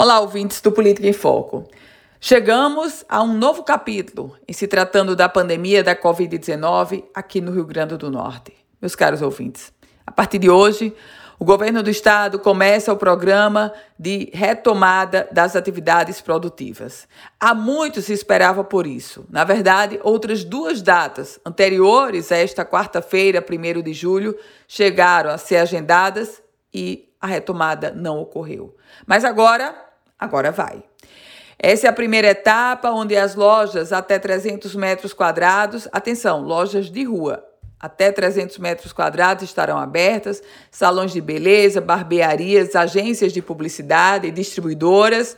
Olá, ouvintes do Política em Foco. Chegamos a um novo capítulo em se tratando da pandemia da Covid-19 aqui no Rio Grande do Norte. Meus caros ouvintes, a partir de hoje, o governo do estado começa o programa de retomada das atividades produtivas. Há muito se esperava por isso. Na verdade, outras duas datas anteriores a esta quarta-feira, 1 de julho, chegaram a ser agendadas e a retomada não ocorreu. Mas agora Agora vai. Essa é a primeira etapa onde as lojas até 300 metros quadrados, atenção, lojas de rua, até 300 metros quadrados estarão abertas, salões de beleza, barbearias, agências de publicidade e distribuidoras,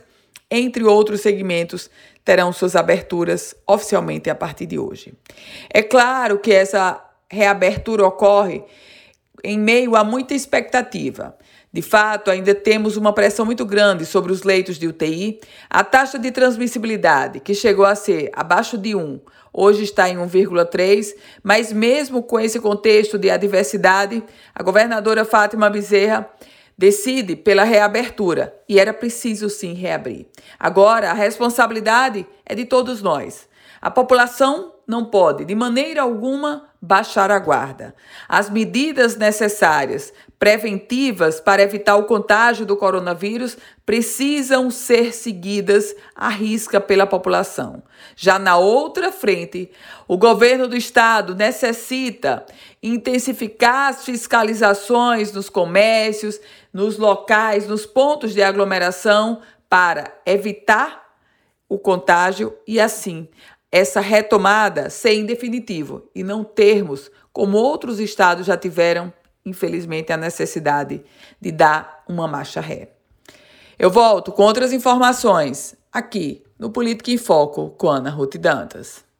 entre outros segmentos, terão suas aberturas oficialmente a partir de hoje. É claro que essa reabertura ocorre em meio a muita expectativa. De fato, ainda temos uma pressão muito grande sobre os leitos de UTI. A taxa de transmissibilidade, que chegou a ser abaixo de 1, hoje está em 1,3, mas mesmo com esse contexto de adversidade, a governadora Fátima Bezerra decide pela reabertura e era preciso sim reabrir. Agora, a responsabilidade é de todos nós. A população não pode, de maneira alguma, baixar a guarda. As medidas necessárias, preventivas para evitar o contágio do coronavírus, precisam ser seguidas à risca pela população. Já na outra frente, o governo do estado necessita intensificar as fiscalizações nos comércios, nos locais, nos pontos de aglomeração para evitar o contágio e assim essa retomada ser em definitivo e não termos, como outros estados já tiveram, infelizmente, a necessidade de dar uma marcha ré. Eu volto com outras informações aqui no Política em Foco com Ana Ruth Dantas.